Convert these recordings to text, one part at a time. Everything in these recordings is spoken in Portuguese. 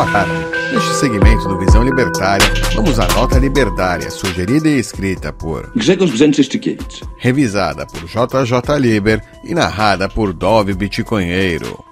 Boa tarde. Neste segmento do Visão Libertária, vamos à nota libertária, sugerida e escrita por Grzegorz Brzęczyszczykiewicz. revisada por JJ Liber e narrada por Dove Bitcoinheiro.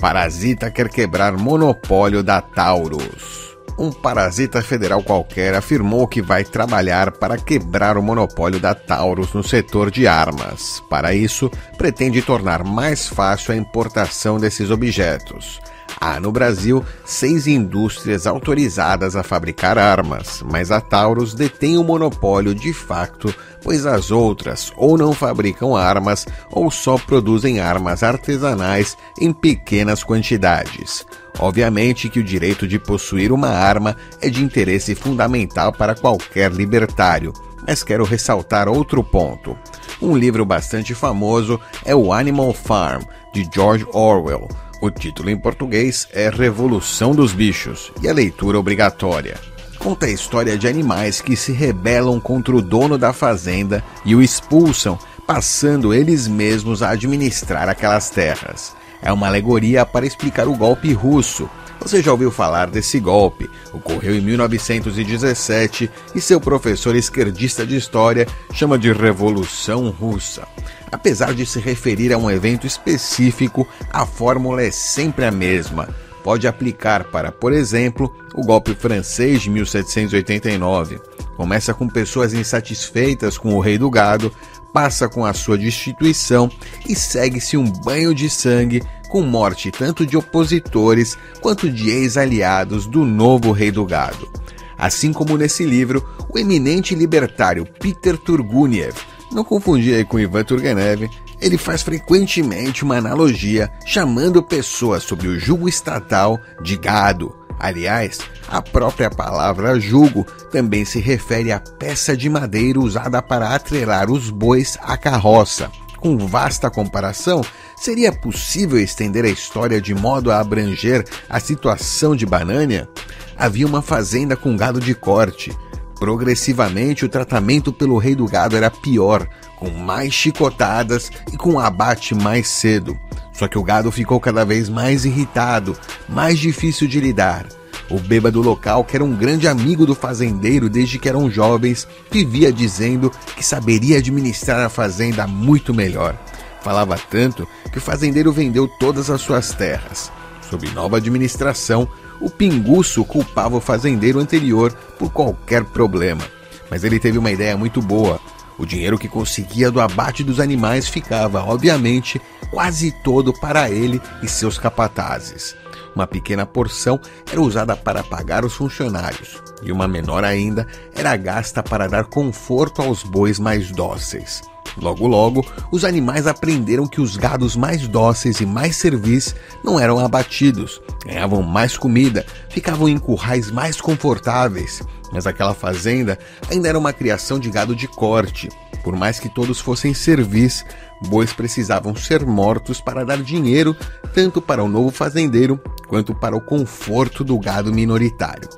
Parasita quer quebrar monopólio da Taurus. Um parasita federal qualquer afirmou que vai trabalhar para quebrar o monopólio da Taurus no setor de armas. Para isso, pretende tornar mais fácil a importação desses objetos. Há no Brasil seis indústrias autorizadas a fabricar armas, mas a Taurus detém o monopólio de facto, pois as outras ou não fabricam armas ou só produzem armas artesanais em pequenas quantidades. Obviamente que o direito de possuir uma arma é de interesse fundamental para qualquer libertário, mas quero ressaltar outro ponto. Um livro bastante famoso é o Animal Farm, de George Orwell. O título em português é Revolução dos Bichos e a leitura obrigatória. Conta a história de animais que se rebelam contra o dono da fazenda e o expulsam, passando eles mesmos a administrar aquelas terras. É uma alegoria para explicar o golpe russo. Você já ouviu falar desse golpe? Ocorreu em 1917 e seu professor esquerdista de história chama de Revolução Russa. Apesar de se referir a um evento específico, a fórmula é sempre a mesma. Pode aplicar para, por exemplo, o golpe francês de 1789. Começa com pessoas insatisfeitas com o rei do gado, passa com a sua destituição e segue-se um banho de sangue com morte tanto de opositores quanto de ex-aliados do novo rei do gado. Assim como nesse livro, o eminente libertário Peter Turguniev, não confundir com Ivan Turgenev, ele faz frequentemente uma analogia chamando pessoas sob o jugo estatal de gado. Aliás, a própria palavra jugo também se refere à peça de madeira usada para atrelar os bois à carroça. Com vasta comparação, seria possível estender a história de modo a abranger a situação de Banânia? Havia uma fazenda com gado de corte. Progressivamente, o tratamento pelo rei do gado era pior, com mais chicotadas e com abate mais cedo. Só que o gado ficou cada vez mais irritado, mais difícil de lidar. O bêbado local, que era um grande amigo do fazendeiro desde que eram jovens, vivia dizendo que saberia administrar a fazenda muito melhor. Falava tanto que o fazendeiro vendeu todas as suas terras. Sob nova administração, o pinguço culpava o fazendeiro anterior por qualquer problema. Mas ele teve uma ideia muito boa. O dinheiro que conseguia do abate dos animais ficava, obviamente, quase todo para ele e seus capatazes. Uma pequena porção era usada para pagar os funcionários, e uma menor ainda era gasta para dar conforto aos bois mais dóceis. Logo logo, os animais aprenderam que os gados mais dóceis e mais servis não eram abatidos, ganhavam mais comida, ficavam em currais mais confortáveis. Mas aquela fazenda ainda era uma criação de gado de corte. Por mais que todos fossem servis, bois precisavam ser mortos para dar dinheiro tanto para o novo fazendeiro quanto para o conforto do gado minoritário.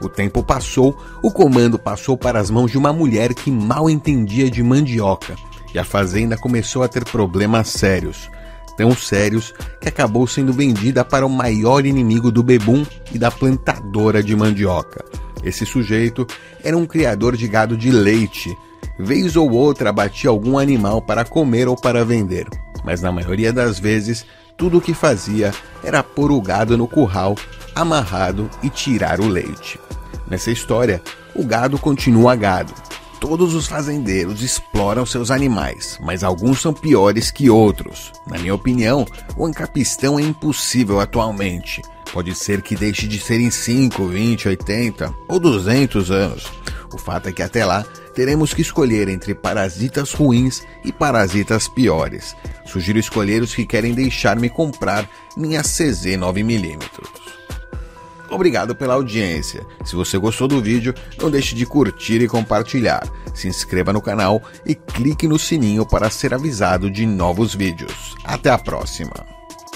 O tempo passou, o comando passou para as mãos de uma mulher que mal entendia de mandioca e a fazenda começou a ter problemas sérios. Tão sérios que acabou sendo vendida para o maior inimigo do bebum e da plantadora de mandioca. Esse sujeito era um criador de gado de leite. Vez ou outra abatia algum animal para comer ou para vender, mas na maioria das vezes tudo o que fazia era pôr o gado no curral, amarrado e tirar o leite. Nessa história, o gado continua gado, Todos os fazendeiros exploram seus animais, mas alguns são piores que outros. Na minha opinião, o ancapistão é impossível atualmente. Pode ser que deixe de ser em 5, 20, 80 ou 200 anos. O fato é que até lá teremos que escolher entre parasitas ruins e parasitas piores. Sugiro escolher os que querem deixar-me comprar minha CZ 9mm. Obrigado pela audiência. Se você gostou do vídeo, não deixe de curtir e compartilhar. Se inscreva no canal e clique no sininho para ser avisado de novos vídeos. Até a próxima!